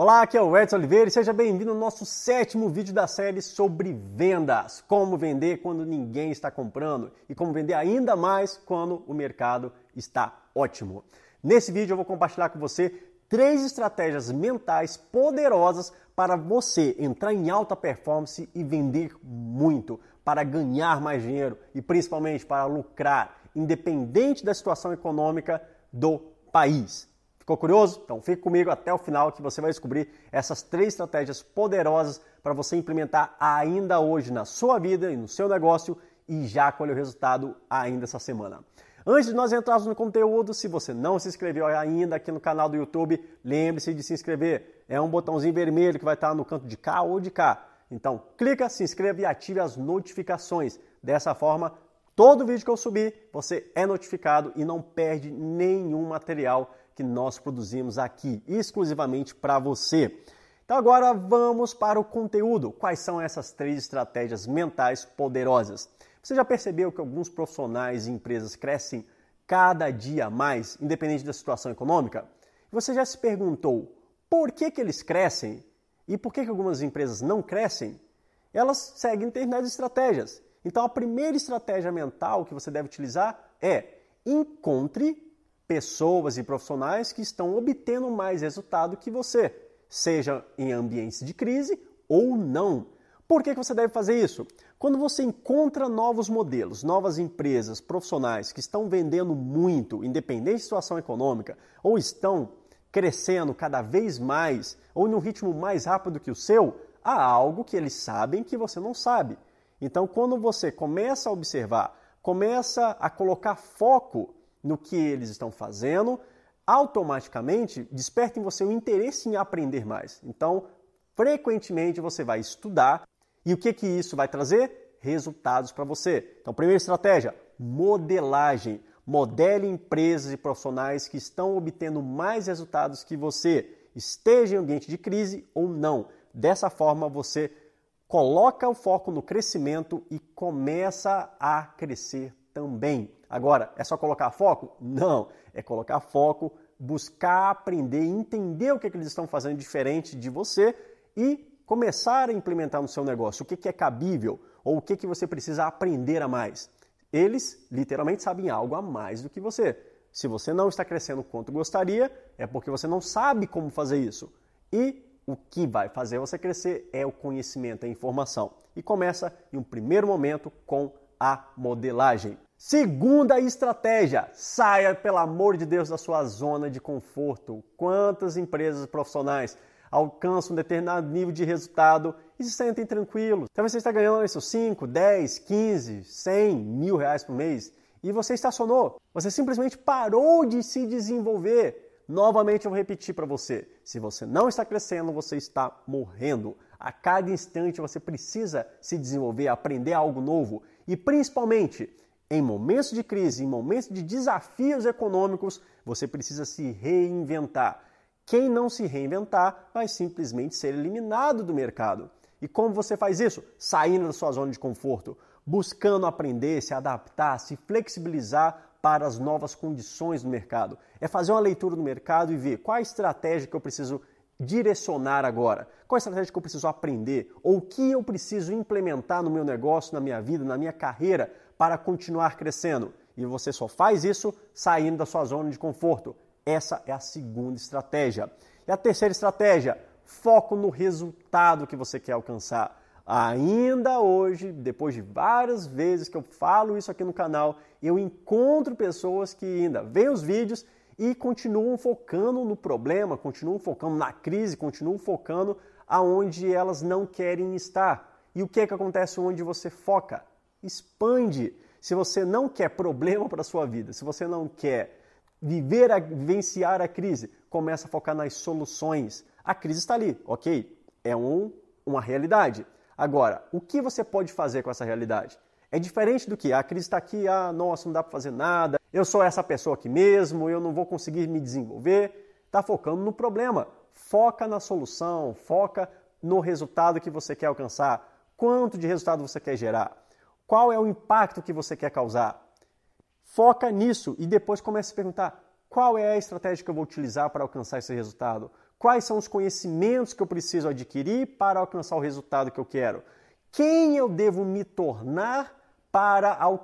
Olá, aqui é o Edson Oliveira e seja bem-vindo ao nosso sétimo vídeo da série sobre vendas. Como vender quando ninguém está comprando e como vender ainda mais quando o mercado está ótimo. Nesse vídeo eu vou compartilhar com você três estratégias mentais poderosas para você entrar em alta performance e vender muito, para ganhar mais dinheiro e principalmente para lucrar, independente da situação econômica do país. Ficou curioso? Então fique comigo até o final que você vai descobrir essas três estratégias poderosas para você implementar ainda hoje na sua vida e no seu negócio e já colher o resultado ainda essa semana. Antes de nós entrarmos no conteúdo, se você não se inscreveu ainda aqui no canal do YouTube, lembre-se de se inscrever. É um botãozinho vermelho que vai estar no canto de cá ou de cá. Então, clica, se inscreva e ative as notificações. Dessa forma, todo vídeo que eu subir, você é notificado e não perde nenhum material que nós produzimos aqui, exclusivamente para você. Então agora vamos para o conteúdo. Quais são essas três estratégias mentais poderosas? Você já percebeu que alguns profissionais e empresas crescem cada dia mais, independente da situação econômica? Você já se perguntou por que, que eles crescem e por que, que algumas empresas não crescem? Elas seguem determinadas estratégias. Então a primeira estratégia mental que você deve utilizar é encontre pessoas e profissionais que estão obtendo mais resultado que você, seja em ambientes de crise ou não. Por que, que você deve fazer isso? Quando você encontra novos modelos, novas empresas, profissionais que estão vendendo muito, independente da situação econômica, ou estão crescendo cada vez mais, ou num ritmo mais rápido que o seu, há algo que eles sabem que você não sabe. Então, quando você começa a observar, começa a colocar foco no que eles estão fazendo, automaticamente desperta em você o interesse em aprender mais. Então, frequentemente você vai estudar e o que, que isso vai trazer? Resultados para você. Então, primeira estratégia, modelagem. Modele empresas e profissionais que estão obtendo mais resultados que você, esteja em ambiente de crise ou não. Dessa forma, você coloca o foco no crescimento e começa a crescer também. Agora, é só colocar foco? Não, é colocar foco, buscar aprender, entender o que, é que eles estão fazendo diferente de você e começar a implementar no seu negócio o que, que é cabível ou o que, que você precisa aprender a mais. Eles literalmente sabem algo a mais do que você. Se você não está crescendo quanto gostaria, é porque você não sabe como fazer isso. E o que vai fazer você crescer é o conhecimento, a informação. E começa em um primeiro momento com a modelagem. Segunda estratégia, saia, pelo amor de Deus, da sua zona de conforto. Quantas empresas profissionais alcançam um determinado nível de resultado e se sentem tranquilos? Talvez você está ganhando seus 5, 10, 15, 100 mil reais por mês e você estacionou. Você simplesmente parou de se desenvolver. Novamente eu vou repetir para você: se você não está crescendo, você está morrendo. A cada instante você precisa se desenvolver, aprender algo novo e principalmente em momentos de crise, em momentos de desafios econômicos, você precisa se reinventar. Quem não se reinventar vai simplesmente ser eliminado do mercado. E como você faz isso? Saindo da sua zona de conforto, buscando aprender, se adaptar, se flexibilizar para as novas condições do mercado. É fazer uma leitura do mercado e ver qual a estratégia que eu preciso direcionar agora? Qual a estratégia que eu preciso aprender? Ou o que eu preciso implementar no meu negócio, na minha vida, na minha carreira para continuar crescendo. E você só faz isso saindo da sua zona de conforto. Essa é a segunda estratégia. E a terceira estratégia, foco no resultado que você quer alcançar. Ainda hoje, depois de várias vezes que eu falo isso aqui no canal, eu encontro pessoas que ainda veem os vídeos e continuam focando no problema, continuam focando na crise, continuam focando aonde elas não querem estar. E o que é que acontece onde você foca? expande. Se você não quer problema para sua vida, se você não quer viver, a, vivenciar a crise, começa a focar nas soluções. A crise está ali, ok? É um, uma realidade. Agora, o que você pode fazer com essa realidade? É diferente do que a crise está aqui, ah, nossa, não dá para fazer nada, eu sou essa pessoa aqui mesmo, eu não vou conseguir me desenvolver. Está focando no problema. Foca na solução, foca no resultado que você quer alcançar. Quanto de resultado você quer gerar? Qual é o impacto que você quer causar? Foca nisso e depois comece a se perguntar qual é a estratégia que eu vou utilizar para alcançar esse resultado? quais são os conhecimentos que eu preciso adquirir para alcançar o resultado que eu quero, quem eu devo me tornar para alcançar